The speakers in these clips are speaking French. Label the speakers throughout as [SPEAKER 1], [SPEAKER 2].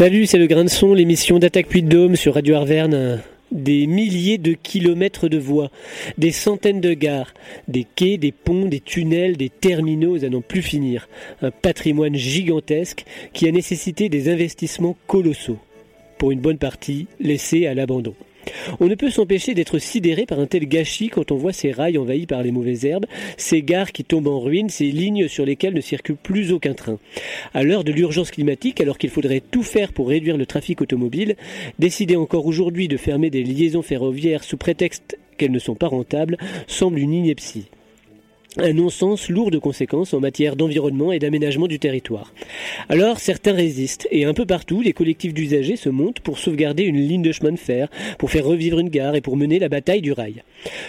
[SPEAKER 1] Salut, c'est le grain de son, l'émission d'Attaque Puy de Dôme sur Radio Arverne. Des milliers de kilomètres de voies, des centaines de gares, des quais, des ponts, des tunnels, des terminaux à n'en plus finir. Un patrimoine gigantesque qui a nécessité des investissements colossaux. Pour une bonne partie, laissés à l'abandon. On ne peut s'empêcher d'être sidéré par un tel gâchis quand on voit ces rails envahis par les mauvaises herbes, ces gares qui tombent en ruine, ces lignes sur lesquelles ne circule plus aucun train. À l'heure de l'urgence climatique, alors qu'il faudrait tout faire pour réduire le trafic automobile, décider encore aujourd'hui de fermer des liaisons ferroviaires sous prétexte qu'elles ne sont pas rentables semble une ineptie un non-sens lourd de conséquences en matière d'environnement et d'aménagement du territoire. Alors certains résistent et un peu partout les collectifs d'usagers se montent pour sauvegarder une ligne de chemin de fer, pour faire revivre une gare et pour mener la bataille du rail.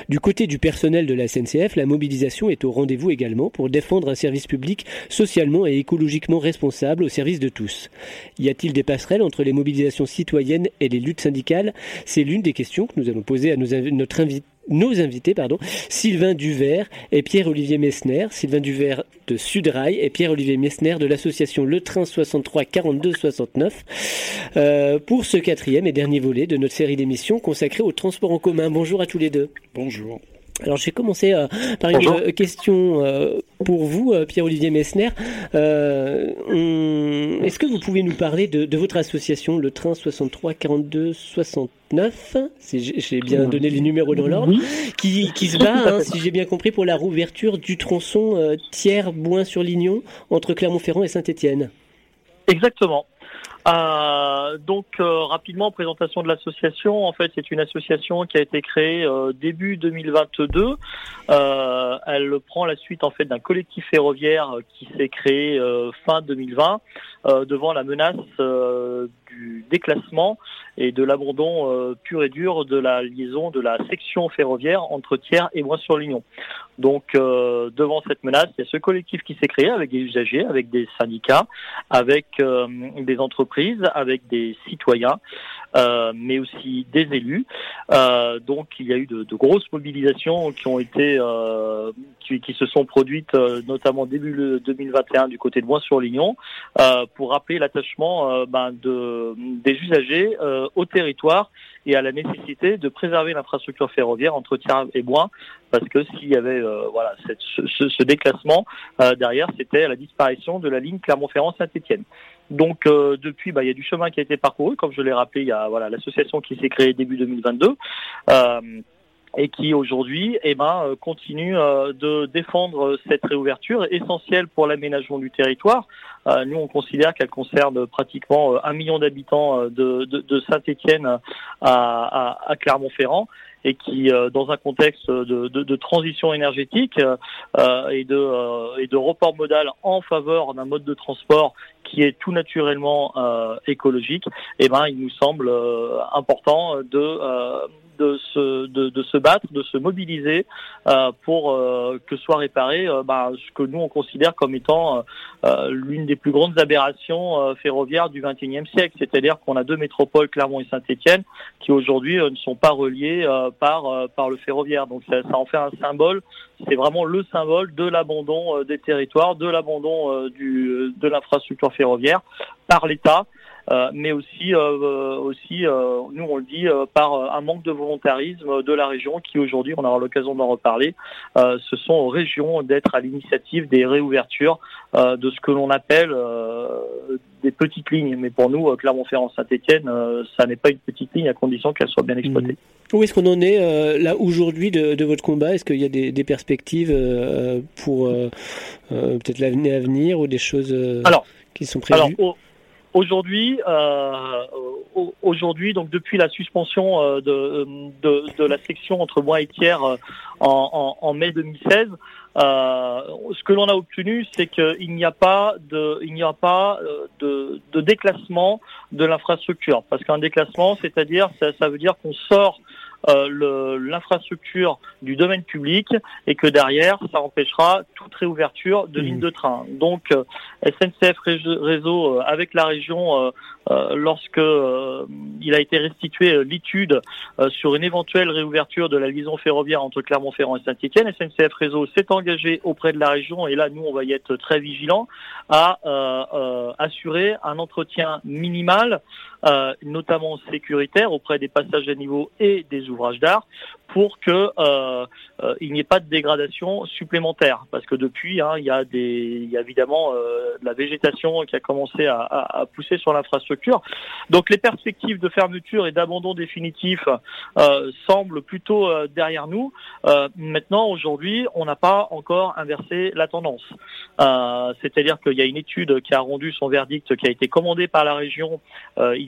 [SPEAKER 1] Du côté du personnel de la SNCF, la mobilisation est au rendez-vous également pour défendre un service public socialement et écologiquement responsable au service de tous. Y a-t-il des passerelles entre les mobilisations citoyennes et les luttes syndicales? C'est l'une des questions que nous allons poser à notre invité nos invités, pardon, Sylvain Duvert et Pierre-Olivier Messner. Sylvain Duvert de Sudrail et Pierre-Olivier Messner de l'association Le Train 63 42 69 pour ce quatrième et dernier volet de notre série d'émissions consacrée au transport en commun. Bonjour à tous les deux.
[SPEAKER 2] Bonjour.
[SPEAKER 1] Alors je vais commencer euh, par une euh, question euh, pour vous, Pierre-Olivier Messner. Est-ce que vous pouvez nous parler de, votre association, le train 63 42 69 J'ai bien donné les numéros dans l'ordre, qui, se bat, hein, si j'ai bien compris, pour la rouverture du tronçon Thiers-Boin-sur-Lignon entre Clermont-Ferrand et Saint-Étienne.
[SPEAKER 3] Exactement. Euh, donc euh, rapidement présentation de l'association. En fait, c'est une association qui a été créée euh, début 2022. Euh, elle prend la suite en fait d'un collectif ferroviaire qui s'est créé fin 2020 devant la menace du déclassement et de l'abandon pur et dur de la liaison de la section ferroviaire entre Thiers et Bois-sur-Lignon. Donc devant cette menace, il y a ce collectif qui s'est créé avec des usagers, avec des syndicats, avec des entreprises avec des citoyens, euh, mais aussi des élus. Euh, donc il y a eu de, grosses mobilisations qui ont été, euh, qui, se sont produites notamment début 2021 du côté de Bois-sur-Lignon pour rappeler l'attachement ben, de, des usagers au territoire et à la nécessité de préserver l'infrastructure ferroviaire entre Thiers et Bois, parce que s'il y avait voilà ce, déclassement derrière, c'était la disparition de la ligne Clermont-Ferrand-Saint-Étienne. Donc euh, depuis, bah, il y a du chemin qui a été parcouru, comme je l'ai rappelé, il y a voilà l'association qui s'est créée début 2022. Euh, et qui aujourd'hui eh ben, euh, continue de défendre cette réouverture essentielle pour l'aménagement du territoire. nous, on considère qu'elle concerne pratiquement un million d'habitants de, de, Saint-Étienne à, à, Clermont-Ferrand et qui, dans un contexte de, de, transition énergétique et, de, et de report modal en faveur d'un mode de transport qui est tout naturellement écologique, eh ben, il nous semble important de de se, de, se battre, de se mobiliser euh, pour euh, que soit réparé euh, bah, ce que nous on considère comme étant l'une des plus grandes aberrations ferroviaires du XXIe siècle. C'est-à-dire qu'on a deux métropoles, Clermont et Saint-Étienne, qui aujourd'hui ne sont pas reliées par par le ferroviaire. Donc ça en fait un symbole. C'est vraiment le symbole de l'abandon des territoires, de l'abandon du de l'infrastructure ferroviaire par l'État. Euh, mais aussi, euh, aussi euh, nous on le dit, par un manque de volontarisme de la région qui aujourd'hui, on aura l'occasion d'en reparler, ce sont aux régions d'être à l'initiative des réouvertures de ce que l'on appelle des petites lignes. Mais pour nous, Clermont-Ferrand-Saint-Etienne, ça n'est pas une petite ligne à condition qu'elle soit bien exploitée.
[SPEAKER 1] Mmh. Où est-ce qu'on en est là aujourd'hui de, votre combat? Est-ce qu'il y a des, perspectives pour peut-être l'année à venir ou des choses qui sont prévues?
[SPEAKER 3] Aujourd'hui, euh, aujourd'hui, donc depuis la suspension euh, de, de, de, la section entre moi et Thiers euh, en, en, en, mai 2016, euh, ce que l'on a obtenu, c'est qu'il n'y a pas de, il n'y a pas euh, de, de déclassement de l'infrastructure, parce qu'un déclassement, c'est-à-dire, ça, ça, veut dire qu'on sort l'infrastructure du domaine public et que derrière, ça empêchera toute réouverture de lignes mmh. de train. Donc, SNCF Réseau, avec la région, lorsque il a été restitué l'étude sur une éventuelle réouverture de la liaison ferroviaire entre Clermont-Ferrand et Saint-Étienne, SNCF Réseau s'est engagé auprès de la région, et là, nous, on va y être très vigilants, à assurer un entretien minimal, euh, notamment sécuritaire, auprès des passages à niveau et des ouvrages d'art, pour que euh, euh, il n'y ait pas de dégradation supplémentaire. Parce que depuis, hein, il y a des, y a évidemment de la végétation qui a commencé à, pousser sur l'infrastructure. Donc les perspectives de fermeture et d'abandon définitif semblent plutôt derrière nous. maintenant, aujourd'hui, on n'a pas encore inversé la tendance. C'est-à-dire qu'il y a une étude qui a rendu son verdict, qui a été commandée par la région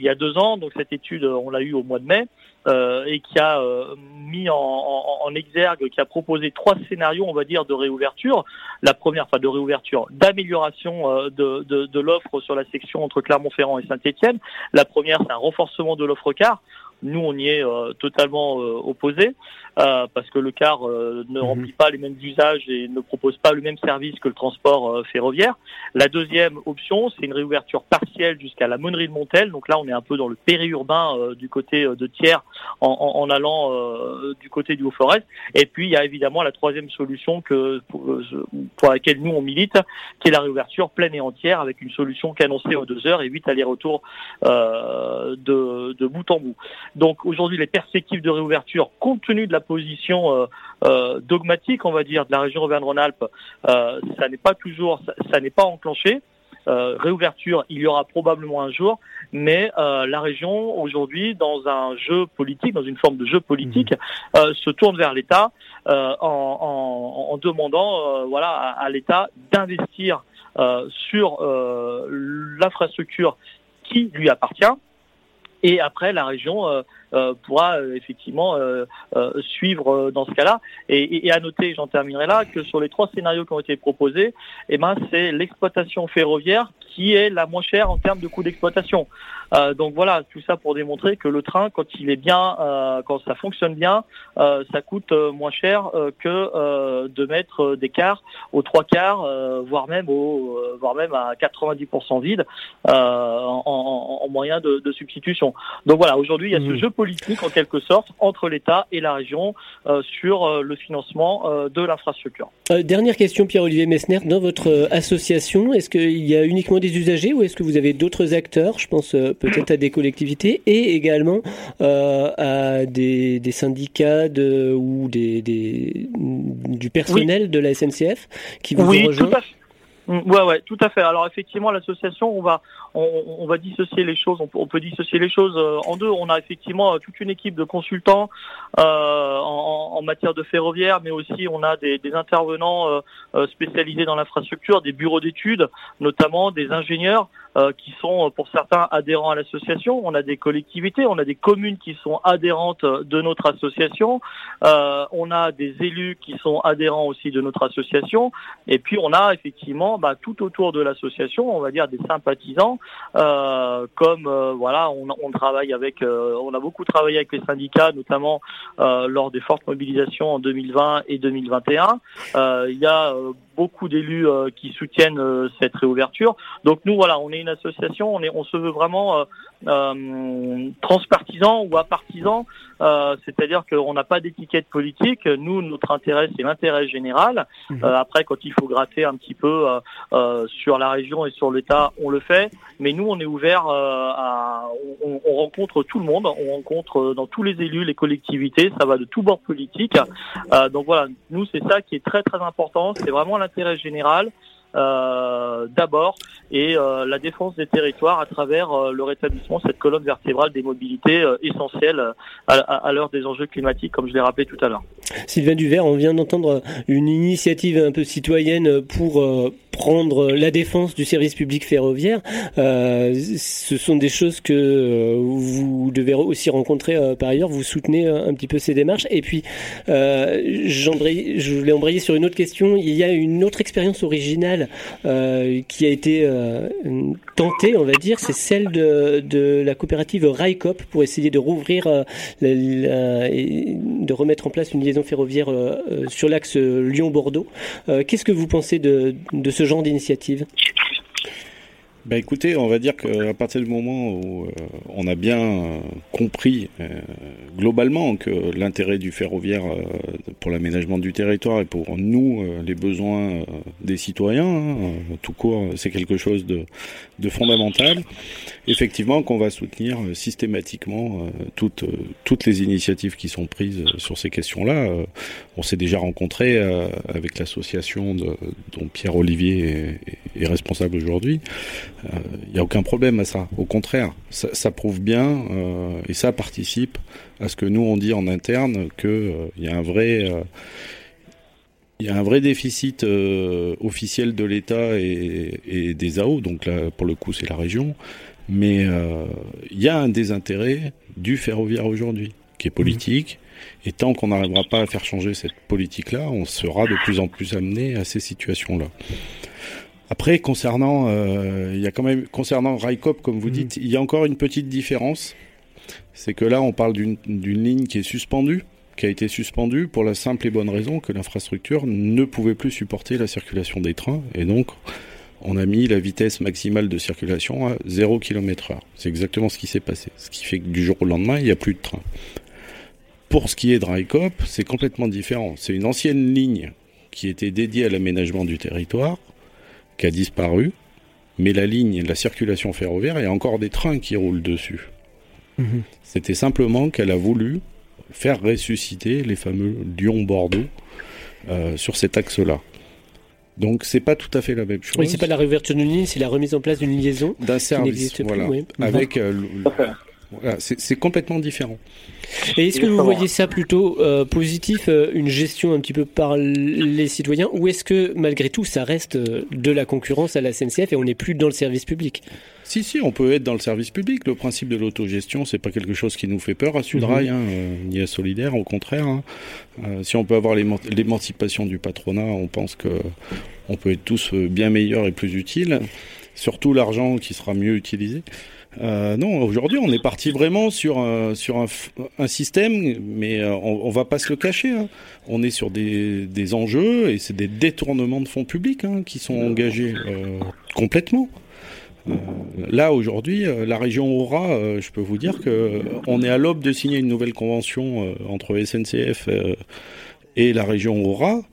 [SPEAKER 3] y a deux ans. Cette étude, on l'a eue au mois de mai. Euh, et qui a euh, mis en, exergue, qui a proposé trois scénarios, on va dire, de réouverture. La première, enfin de réouverture, d'amélioration euh, de, de, de l'offre sur la section entre Clermont-Ferrand et Saint-Étienne. La première, c'est un renforcement de l'offre car. Nous, on y est euh, totalement euh, opposé euh, parce que le car ne mhm. remplit pas les mêmes usages et ne propose pas le même service que le transport ferroviaire. La deuxième option, c'est une réouverture partielle jusqu'à la Monnerie de Montel. Donc là, on est un peu dans le périurbain du côté de Thiers en, en, allant du côté du Haut-Forest. Et puis, il y a évidemment la troisième solution que pour, laquelle nous, on milite, qui est la réouverture pleine et entière avec une solution annoncée aux deux heures et huit allers-retours de, de bout en bout. Donc aujourd'hui, les perspectives de réouverture, compte tenu de la position euh, euh, dogmatique, on va dire, de la région Auvergne-Rhône-Alpes, euh, ça n'est pas toujours, ça, n'est pas enclenché. réouverture, il y aura probablement un jour, mais la région aujourd'hui, dans un jeu politique, dans une forme de jeu politique, mmh. se tourne vers l'État en, demandant, voilà, à l'État d'investir sur l'infrastructure qui lui appartient et après, la région euh, pourra euh, effectivement suivre dans ce cas-là. Et, et, à noter, j'en terminerai là, que sur les trois scénarios qui ont été proposés, eh ben, c'est l'exploitation ferroviaire qui est la moins chère en termes de coût d'exploitation. Euh, donc voilà, tout ça pour démontrer que le train, quand il est bien, euh, quand ça fonctionne bien, euh, ça coûte moins cher que de mettre des quarts aux trois quarts, voire même au, voire même à 90% vide en, en, moyen de, de, substitution. Donc voilà, aujourd'hui il y a ce mmh. jeu politique en quelque sorte entre l'État et la région sur le financement de l'infrastructure.
[SPEAKER 1] dernière question, Pierre-Olivier Messner, dans votre association, est-ce qu'il y a uniquement des usagers ou est-ce que vous avez d'autres acteurs? Je pense peut-être à des collectivités et également euh, à des, syndicats de, ou des, du personnel de la SNCF qui vous
[SPEAKER 3] oui, Tout à fait. Mm, ouais, ouais, tout à fait. Alors effectivement, l'association, on va, on, va dissocier les choses. On peut, dissocier les choses euh, en deux. On a effectivement euh, toute une équipe de consultants euh, en, matière de ferroviaire, mais aussi on a des, intervenants spécialisés dans l'infrastructure, des bureaux d'études, notamment des ingénieurs qui sont pour certains adhérents à l'association. On a des collectivités, on a des communes qui sont adhérentes de notre association. on a des élus qui sont adhérents aussi de notre association. Et puis on a effectivement bah, tout autour de l'association, on va dire des sympathisants euh, comme euh, voilà, on, on, travaille avec, euh, on a beaucoup travaillé avec les syndicats, notamment lors des fortes mobilisations en 2020 et 2021. Il y a beaucoup d'élus qui soutiennent cette réouverture. Donc nous, voilà, on est une association, on, est, on se veut vraiment euh, transpartisan ou apartisan, euh, c'est-à-dire qu'on n'a pas d'étiquette politique. Nous, notre intérêt, c'est l'intérêt général. Mmh. après, quand il faut gratter un petit peu sur la région et sur l'État, on le fait. Mais nous, on est ouvert euh, à, on, rencontre tout le monde, on rencontre euh, dans tous les élus, les collectivités, ça va de tout bord politique. Euh, donc voilà, nous, c'est ça qui est très très important, c'est vraiment l'intérêt général. d'abord et la défense des territoires à travers le rétablissement de cette colonne vertébrale des mobilités essentielles à, à l'heure des enjeux climatiques, comme je l'ai rappelé tout à l'heure.
[SPEAKER 1] Sylvain Duvert, on vient d'entendre une initiative un peu citoyenne pour euh, prendre la défense du service public ferroviaire. Euh, ce sont des choses que euh, vous devez aussi rencontrer par ailleurs. Vous soutenez un petit peu ces démarches. Et puis, je voulais embrayer sur une autre question. Il y a une autre expérience originale qui a été tentée, on va dire, c'est celle de, la coopérative Raikop pour essayer de rouvrir, de remettre en place une liaison ferroviaire euh, euh, sur l'axe Lyon-Bordeaux. Euh, qu'est-ce que vous pensez de, de ce genre d'initiative?
[SPEAKER 2] Bah écoutez, on va dire qu'à partir du moment où euh, on a bien euh, compris euh, globalement que l'intérêt du ferroviaire pour l'aménagement du territoire et pour nous les besoins des citoyens, hein, tout court, c'est quelque chose de, de, fondamental. Effectivement, qu'on va soutenir systématiquement toutes toutes les initiatives qui sont prises sur ces questions-là. on s'est déjà rencontré avec l'association dont Pierre Olivier est responsable aujourd'hui. Il euh, n'y a aucun problème à ça. Au contraire, ça, prouve bien euh, et ça participe à ce que nous on dit en interne qu'il euh, y a un vrai il y a un vrai déficit officiel de l'État et, des AO, donc là, pour le coup, c'est la région. Mais il y a un désintérêt du ferroviaire aujourd'hui, qui est politique. Et tant qu'on n'arrivera pas à faire changer cette politique-là, on sera de plus en plus amené à ces situations-là. Après, concernant, euh, il y a quand même, concernant Raikop, comme vous mhm. dites, il y a encore une petite différence. C'est que là, on parle d'une ligne qui est suspendue, qui a été suspendue pour la simple et bonne raison que l'infrastructure ne pouvait plus supporter la circulation des trains. Et donc, on a mis la vitesse maximale de circulation à 0 km heure. C'est exactement ce qui s'est passé. Ce qui fait que du jour au lendemain, il n'y a plus de train. Pour ce qui est de Raikop, c'est complètement différent. C'est une ancienne ligne qui était dédiée à l'aménagement du territoire, qui a disparu, mais la ligne, la circulation ferroviaire, il y a encore des trains qui roulent dessus. Mhm. C'était simplement qu'elle a voulu faire ressusciter les fameux Lyon-Bordeaux euh, sur cet axe-là. Donc c'est pas tout à fait la même chose.
[SPEAKER 1] Oui, c'est pas la réouverture d'une ligne, c'est la remise en place d'une liaison
[SPEAKER 2] d'un service, voilà, avec euh, c'est complètement différent.
[SPEAKER 1] Et est-ce que vous voyez ça plutôt euh, positif, euh, une gestion un petit peu par les citoyens, ou est-ce que malgré tout ça reste euh, de la concurrence à la SNCF et on n'est plus dans le service public?
[SPEAKER 2] Si, si, on peut être dans le service public. Le principe de l'autogestion, c'est pas quelque chose qui nous fait peur à Sudrail, mhm. hein, ni à Solidaire, au contraire. Hein. si on peut avoir l'émancipation du patronat, on pense que on peut être tous bien meilleurs et plus utiles. Surtout l'argent qui sera mieux utilisé. Euh, non, aujourd'hui, on est parti vraiment sur un, sur un, système, mais euh, on, on, va pas se le cacher. Hein. On est sur des, des enjeux et c'est des détournements de fonds publics hein, qui sont engagés euh, complètement. Là aujourd'hui, la région Aura, je peux vous dire que on est à l'aube de signer une nouvelle convention entre SNCF et la région Aura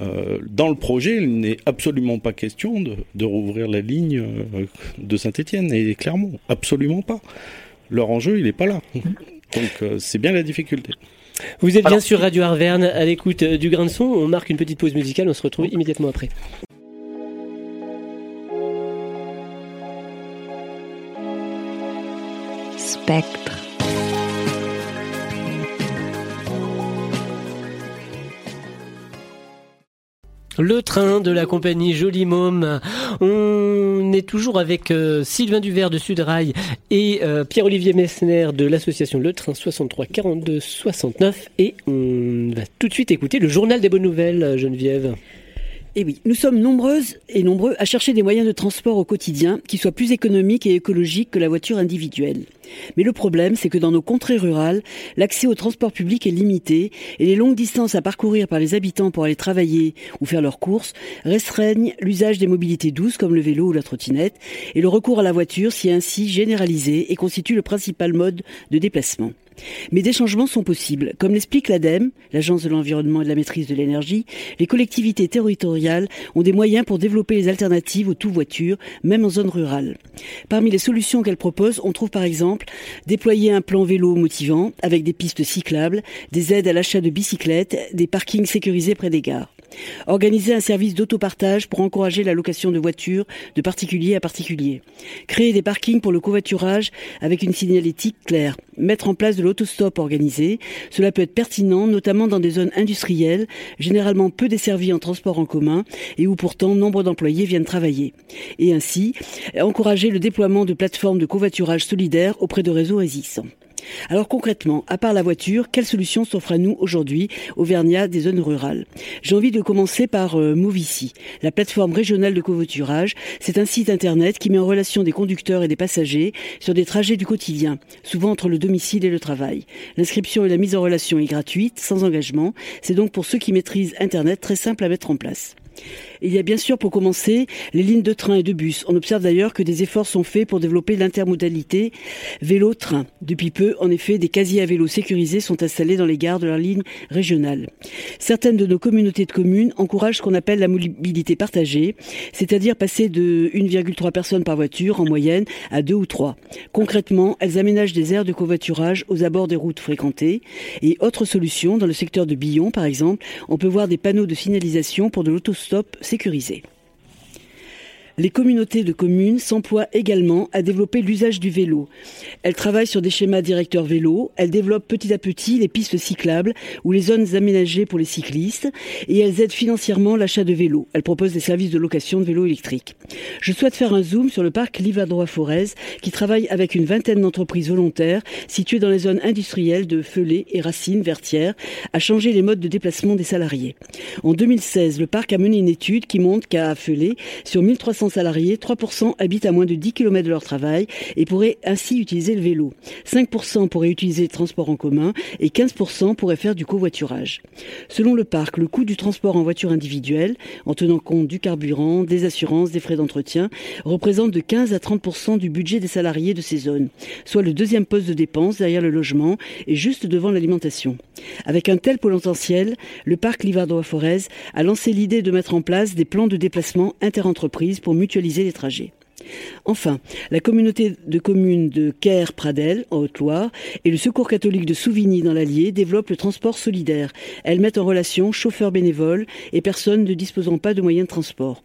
[SPEAKER 2] euh, dans le projet, il n'est absolument pas question de, de rouvrir la ligne euh, de Saint-Étienne et Clermont. Absolument pas. Leur enjeu, il n'est pas là. Donc euh, c'est bien la difficulté.
[SPEAKER 1] Vous êtes bien sur Radio Arverne à l'écoute du grain de son. On marque une petite pause musicale, on se retrouve immédiatement après.
[SPEAKER 4] Spectre.
[SPEAKER 1] Le train de la compagnie Joli Môme. On est toujours avec euh, Sylvain Duvert de Sudrail et euh, Pierre-Olivier Messner de l'association Le Train 63 42 69 et on va tout de suite écouter le journal des bonnes nouvelles, Geneviève.
[SPEAKER 5] Et eh oui, nous sommes nombreuses et nombreux à chercher des moyens de transport au quotidien qui soient plus économiques et écologiques que la voiture individuelle. Mais le problème, c'est que dans nos contrées rurales, l'accès au transport public est limité et les longues distances à parcourir par les habitants pour aller travailler ou faire leurs courses restreignent l'usage des mobilités douces comme le vélo ou la trottinette et le recours à la voiture s'y est ainsi généralisé et constitue le principal mode de déplacement. Mais des changements sont possibles. Comme l'explique l'ADEME, l'Agence de l'environnement et de la maîtrise de l'énergie, les collectivités territoriales ont des moyens pour développer les alternatives aux tout-voitures, même en zone rurale. Parmi les solutions qu'elles proposent, on trouve par exemple déployer un plan vélo motivant avec des pistes cyclables, des aides à l'achat de bicyclettes, des parkings sécurisés près des gares. Organiser un service d'autopartage pour encourager la location de voitures de particulier à particulier. Créer des parkings pour le covoiturage avec une signalétique claire. Mettre en place de l'autostop organisé. Cela peut être pertinent, notamment dans des zones industrielles, généralement peu desservies en transport en commun et où pourtant nombre d'employés viennent travailler. Et ainsi, encourager le déploiement de plateformes de covoiturage solidaire auprès de réseaux existants. Alors concrètement, à part la voiture, quelles solutions s'offrent à nous aujourd'hui, Auvergnat des zones rurales? J'ai envie de commencer par euh, Movici, la plateforme régionale de covoiturage. C'est un site internet qui met en relation des conducteurs et des passagers sur des trajets du quotidien, souvent entre le domicile et le travail. L'inscription et la mise en relation est gratuite, sans engagement. C'est donc pour ceux qui maîtrisent Internet très simple à mettre en place. Il y a bien sûr pour commencer les lignes de train et de bus. On observe d'ailleurs que des efforts sont faits pour développer l'intermodalité vélo-train. Depuis peu, en effet, des casiers à vélo sécurisés sont installés dans les gares de la ligne régionale. Certaines de nos communautés de communes encouragent ce qu'on appelle la mobilité partagée, c'est-à-dire passer de 1,3 personnes par voiture en moyenne à 2 ou 3. Concrètement, elles aménagent des aires de covoiturage aux abords des routes fréquentées. Et autre solution, dans le secteur de Billon par exemple, on peut voir des panneaux de signalisation pour de l'autostop sécurisé. Les communautés de communes s'emploient également à développer l'usage du vélo. Elles travaillent sur des schémas directeurs vélo, elles développent petit à petit les pistes cyclables ou les zones aménagées pour les cyclistes et elles aident financièrement l'achat de vélos. Elles proposent des services de location de vélos électriques. Je souhaite faire un zoom sur le parc Livadroit-Forez qui travaille avec une vingtaine d'entreprises volontaires situées dans les zones industrielles de Feulé et Racine, Vertières, à changer les modes de déplacement des salariés. En 2016, le parc a mené une étude qui montre qu'à Feulé, sur 1300 salariés, 3% habitent à moins de 10 km de leur travail et pourraient ainsi utiliser le vélo. 5% pourraient utiliser le transport en commun et 15% pourraient faire du covoiturage. Selon le parc, le coût du transport en voiture individuelle, en tenant compte du carburant, des assurances, des frais d'entretien, représente de 15 à 30% du budget des salariés de ces zones, soit le deuxième poste de dépense derrière le logement et juste devant l'alimentation. Avec un tel potentiel, le parc Livardois-Forez a lancé l'idée de mettre en place des plans de déplacement interentreprises pour mutualiser les trajets. Enfin, la communauté de communes de Caire-Pradel, en Haute-Loire, et le Secours catholique de Souvigny dans l'Allier développent le transport solidaire. Elles mettent en relation chauffeurs bénévoles et personnes ne disposant pas de moyens de transport.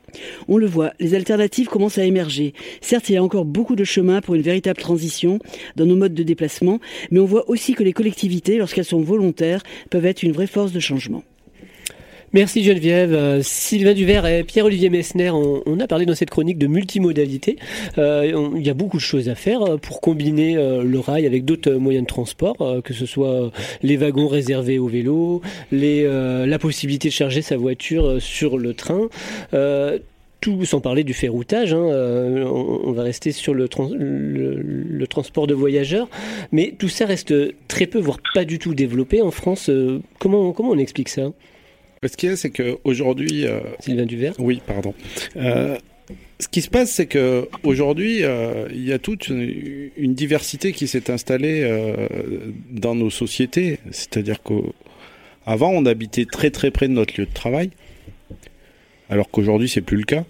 [SPEAKER 5] On le voit, les alternatives commencent à émerger. Certes, il y a encore beaucoup de chemin pour une véritable transition dans nos modes de déplacement, mais on voit aussi que les collectivités, lorsqu'elles sont volontaires, peuvent être une vraie force de changement.
[SPEAKER 1] Merci Geneviève. Euh, Sylvain Duvert et Pierre-Olivier Messner, on, a parlé dans cette chronique de multimodalité. Euh, il y a beaucoup de choses à faire euh, pour combiner le rail avec d'autres moyens de transport, que ce soit les wagons réservés aux vélos, la possibilité de charger sa voiture sur le train. tout sans parler du ferroutage, hein, on, va rester sur le, le, transport de voyageurs, mais tout ça reste très peu, voire pas du tout développé en France. comment, comment on explique ça?
[SPEAKER 2] Ce qu'il y a, c'est qu'aujourd'hui.
[SPEAKER 1] Euh, Sylvain Duvert
[SPEAKER 2] Oui, pardon. Euh, ce qui se passe, c'est que aujourd'hui, euh, il y a toute une, diversité qui s'est installée euh, dans nos sociétés. C'est-à-dire qu'avant, on habitait très très près de notre lieu de travail, alors qu'aujourd'hui, c'est plus le cas.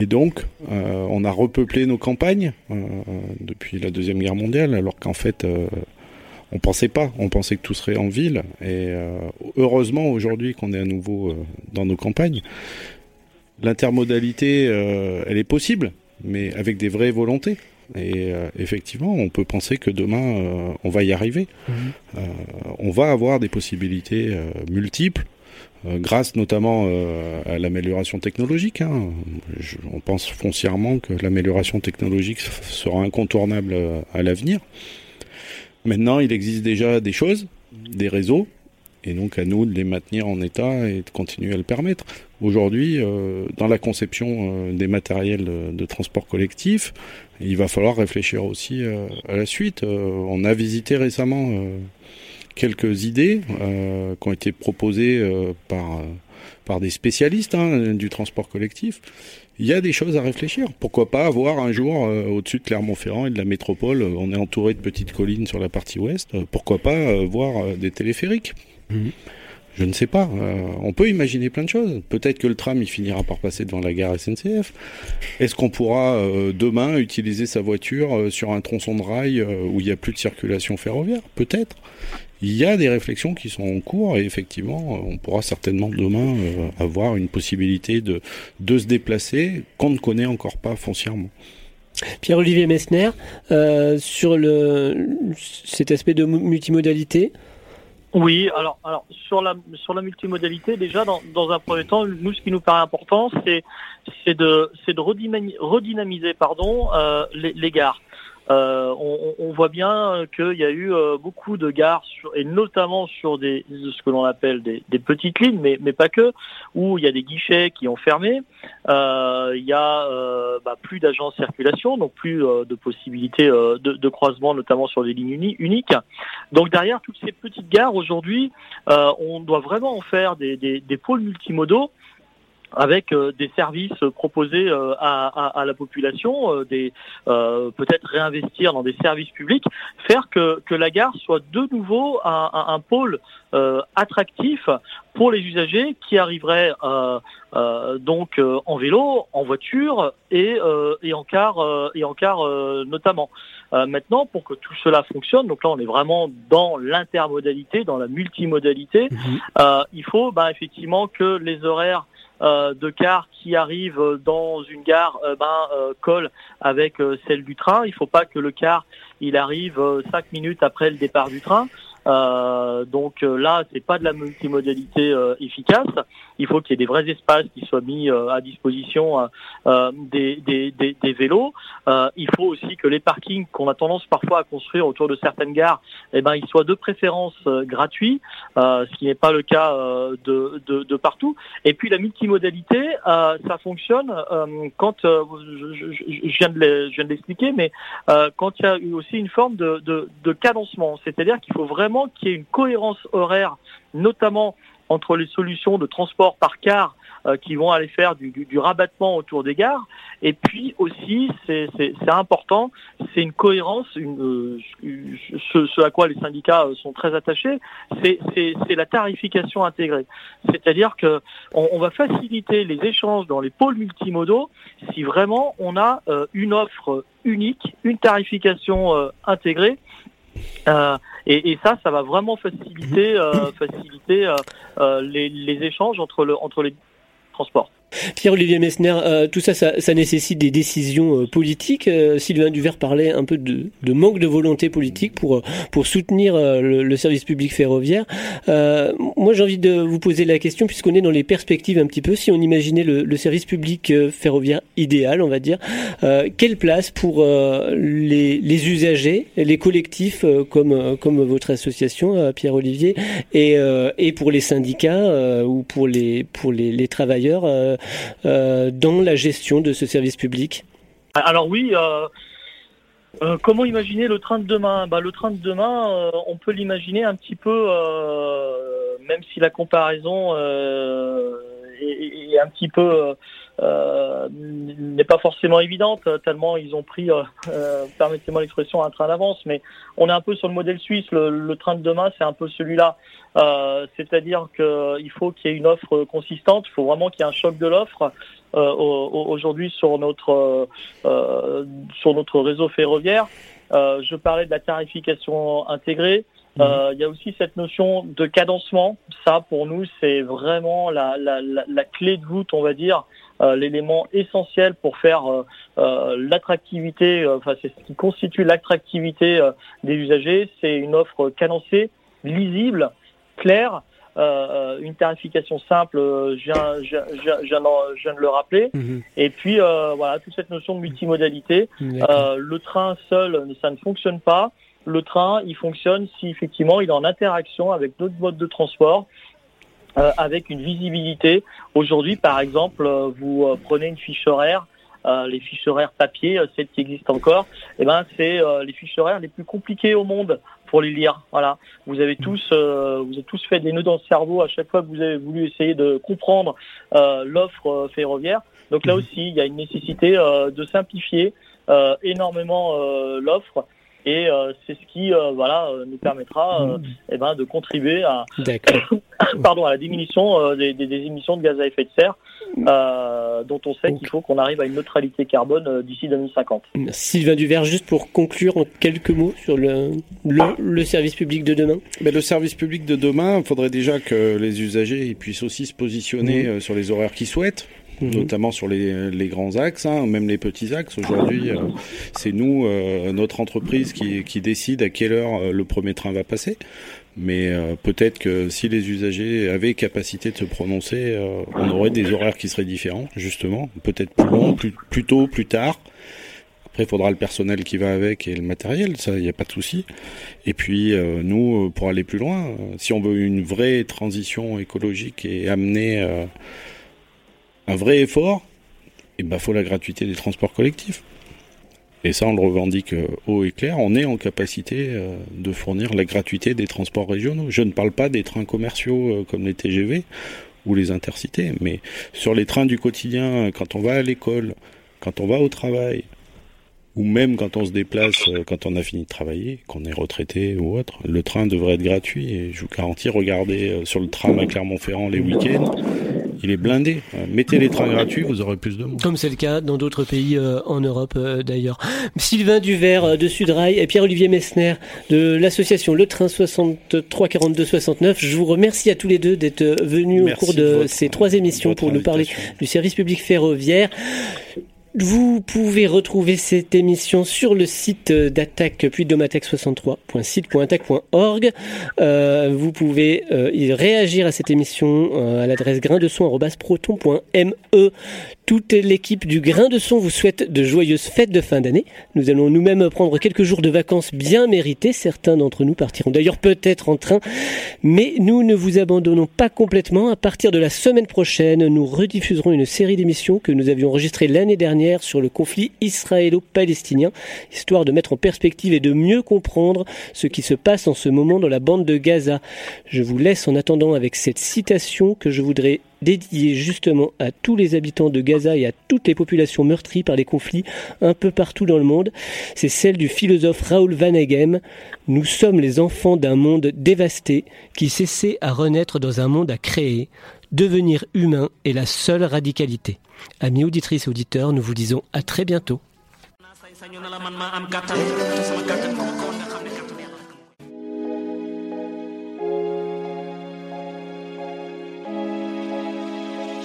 [SPEAKER 2] Et donc, euh, on a repeuplé nos campagnes depuis la deuxième guerre mondiale, alors qu'en fait on pensait pas, on pensait que tout serait en ville. Et euh, heureusement aujourd'hui qu'on est à nouveau euh, dans nos campagnes. L'intermodalité, euh, elle est possible, mais avec des vraies volontés. Et effectivement, on peut penser que demain, on va y arriver. Mhm. on va avoir des possibilités multiples. grâce notamment à l'amélioration technologique. Hein. on pense foncièrement que l'amélioration technologique sera incontournable à l'avenir. Maintenant, il existe déjà des choses, des réseaux, et donc à nous de les maintenir en état et de continuer à le permettre. Aujourd'hui, euh, dans la conception euh, des matériels de, transport collectif, il va falloir réfléchir aussi euh, à la suite. on a visité récemment quelques idées qui ont été proposées par par des spécialistes hein, du transport collectif il y a des choses à réfléchir. Pourquoi pas avoir un jour euh, au-dessus de Clermont-Ferrand et de la métropole, euh, on est entouré de petites collines sur la partie ouest, euh, pourquoi pas voir des téléphériques
[SPEAKER 1] mhm.
[SPEAKER 2] Je ne sais pas. Euh, on peut imaginer plein de choses. Peut-être que le tram il finira par passer devant la gare SNCF. Est-ce qu'on pourra euh, demain utiliser sa voiture euh, sur un tronçon de rail où il n'y a plus de circulation ferroviaire? Peut-être. Il y a des réflexions qui sont en cours et effectivement, on pourra certainement demain avoir une possibilité de, de se déplacer qu'on ne connaît encore pas foncièrement.
[SPEAKER 1] Pierre-Olivier Messner, sur le, cet aspect de multimodalité,
[SPEAKER 3] oui, alors, alors sur la sur la multimodalité, déjà dans, dans un premier temps, nous ce qui nous paraît important, c'est c'est de c'est de redynamiser, pardon euh, les, les gares. Euh, on, voit bien qu'il y a eu euh, beaucoup de gares, et notamment sur ce que l'on appelle des, petites lignes, mais, pas que, où il y a des guichets qui ont fermé, euh, il y a bah, plus d'agents de circulation, donc plus de possibilités de, croisement, notamment sur des lignes uniques. Donc derrière toutes ces petites gares, aujourd'hui, on doit vraiment en faire des pôles multimodaux avec euh, des services proposés euh, à, la population, euh, des peut-être réinvestir dans des services publics, faire que, que la gare soit de nouveau un, pôle attractif pour les usagers qui arriveraient donc en vélo, en voiture et, et en car et en car notamment. maintenant, pour que tout cela fonctionne, donc là on est vraiment dans l'intermodalité, dans la multimodalité, mmh. il faut bah, effectivement que les horaires euh, de cars qui arrivent dans une gare euh, ben, euh, colle avec celle du train. Il ne faut pas que le car il arrive cinq minutes après le départ du train. Euh, donc euh, là, c'est pas de la multimodalité euh, efficace. Il faut qu'il y ait des vrais espaces qui soient mis à disposition des, vélos. il faut aussi que les parkings qu'on a tendance parfois à construire autour de certaines gares, eh ben, ils soient de préférence gratuits, ce qui n'est pas le cas de, partout. Et puis la multimodalité, ça fonctionne quand je, je, viens de l'expliquer, mais quand il y a eu aussi une forme de, de cadencement, c'est-à-dire qu'il faut vraiment qu'il y ait une cohérence horaire, notamment entre les solutions de transport par car euh, qui vont aller faire du, rabattement autour des gares. Et puis aussi, c'est important, c'est une cohérence, euh, ce, à quoi les syndicats euh, sont très attachés, c'est la tarification intégrée. C'est-à-dire que on, va faciliter les échanges dans les pôles multimodaux si vraiment on a une offre unique, une tarification intégrée euh, et, ça, ça va vraiment faciliter, euh, euh, les, échanges entre les transports.
[SPEAKER 1] Pierre-Olivier Messner, euh, tout ça, ça, ça, nécessite des décisions euh, politiques. Euh, Sylvain Duvert parlait un peu de, de, manque de volonté politique pour, pour soutenir le, le, service public ferroviaire. moi, j'ai envie de vous poser la question, puisqu'on est dans les perspectives un petit peu, si on imaginait le, le service public ferroviaire idéal, on va dire, quelle place pour les, les, usagers, les collectifs comme, comme votre association, Pierre-Olivier, et, et pour les syndicats ou pour les, pour les, les travailleurs euh, dans la gestion de ce service public
[SPEAKER 3] Alors oui. Euh, euh, comment imaginer le train de demain bah, Le train de demain, on peut l'imaginer un petit peu, même si la comparaison est, un petit peu n'est pas forcément évidente, tellement ils ont pris, permettez-moi l'expression, un train d'avance, mais on est un peu sur le modèle suisse, le train de demain, c'est un peu celui-là. Euh, c'est-à-dire qu'il faut qu'il y ait une offre consistante, il faut vraiment qu'il y ait un choc de l'offre euh, aujourd'hui sur notre euh, sur notre réseau ferroviaire. je parlais de la tarification intégrée. Mmh. Il y a aussi cette notion de cadencement. Ça, pour nous, c'est vraiment la, la, la, clé de voûte, on va dire, l'élément essentiel pour faire l'attractivité, enfin c'est ce qui constitue l'attractivité des usagers, c'est une offre cadencée, lisible, clair, euh, une tarification simple, euh, je viens, de le rappeler. Mhm. Et puis euh, voilà, toute cette notion de multimodalité. le train seul, ça ne fonctionne pas. Le train, il fonctionne si effectivement il est en interaction avec d'autres modes de transport. Avec une visibilité. Aujourd'hui, par exemple, vous prenez une fiche horaire, les fiches horaires papier, celles qui existent encore, eh ben c'est les fiches horaires les plus compliquées au monde pour les lire. Voilà. Vous avez mm. tous, euh, vous avez tous fait des nœuds dans le cerveau à chaque fois que vous avez voulu essayer de comprendre euh, l'offre euh, ferroviaire. Donc là mm. aussi, il y a une nécessité de simplifier énormément l'offre. Et c'est ce qui voilà nous permettra mmh. eh ben, de contribuer à pardon à la diminution des, des, émissions de gaz à effet de serre dont on sait qu'il faut qu'on arrive à une neutralité carbone d'ici 2050.
[SPEAKER 1] Sylvain Duvert, juste pour conclure en quelques mots sur le, le, service public de demain.
[SPEAKER 2] Mais le service public de demain, il faudrait déjà que les usagers puissent aussi se positionner mmh. sur les horaires qu'ils souhaitent. Mhm. notamment sur les, les grands axes, hein, même les petits axes. Aujourd'hui, euh, c'est nous, euh, notre entreprise, qui, qui, décide à quelle heure euh, le premier train va passer. Mais peut-être que si les usagers avaient capacité de se prononcer, on aurait des horaires qui seraient différents, justement. Peut-être plus long, plus, plus tôt, plus tard. Après, il faudra le personnel qui va avec et le matériel, ça, il n'y a pas de souci. Et puis, nous, pour aller plus loin, si on veut une vraie transition écologique et amener un vrai effort, il ben, faut la gratuité des transports collectifs. Et ça, on le revendique euh, haut et clair. On est en capacité euh, de fournir la gratuité des transports régionaux. Je ne parle pas des trains commerciaux euh, comme les TGV ou les intercités, mais sur les trains du quotidien, quand on va à l'école, quand on va au travail, ou même quand on se déplace, quand on a fini de travailler, qu'on est retraité ou autre, le train devrait être gratuit. Et je vous garantis, regardez sur le tram à Clermont-Ferrand les week-ends, il est blindé. Euh, mettez les trains gratuits, vous aurez plus de monde.
[SPEAKER 1] Comme c'est le cas dans d'autres pays euh, en Europe euh, d'ailleurs. Sylvain Duvert de Sudrail et Pierre-Olivier Messner de l'association Le Train 63 42 69. Je vous remercie à tous les deux d'être venus au cours de, ces trois émissions pour nous parler du service public ferroviaire. Vous pouvez retrouver cette émission sur le site d'attaque puis 63sitesiteattaqueorg Euh, vous pouvez euh, réagir à cette émission euh, à l'adresse grain de. Toute l'équipe du Grain de Son vous souhaite de joyeuses fêtes de fin d'année. Nous allons nous-mêmes prendre quelques jours de vacances bien mérités. Certains d'entre nous partiront d'ailleurs peut-être en train, mais nous ne vous abandonnons pas complètement. À partir de la semaine prochaine, nous rediffuserons une série d'émissions que nous avions enregistrées l'année dernière sur le conflit israélo-palestinien, histoire de mettre en perspective et de mieux comprendre ce qui se passe en ce moment dans la bande de Gaza. Je vous laisse en attendant avec cette citation que je voudrais dédiée justement à tous les habitants de Gaza et à toutes les populations meurtries par les conflits un peu partout dans le monde. C'est celle du philosophe Raoul Van Eghem. Nous sommes les enfants d'un monde dévasté qui cessait à renaître dans un monde à créer. Devenir humain est la seule radicalité. Amis auditrices et auditeurs, nous vous disons à très bientôt.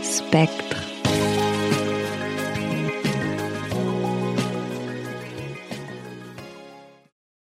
[SPEAKER 4] spectre.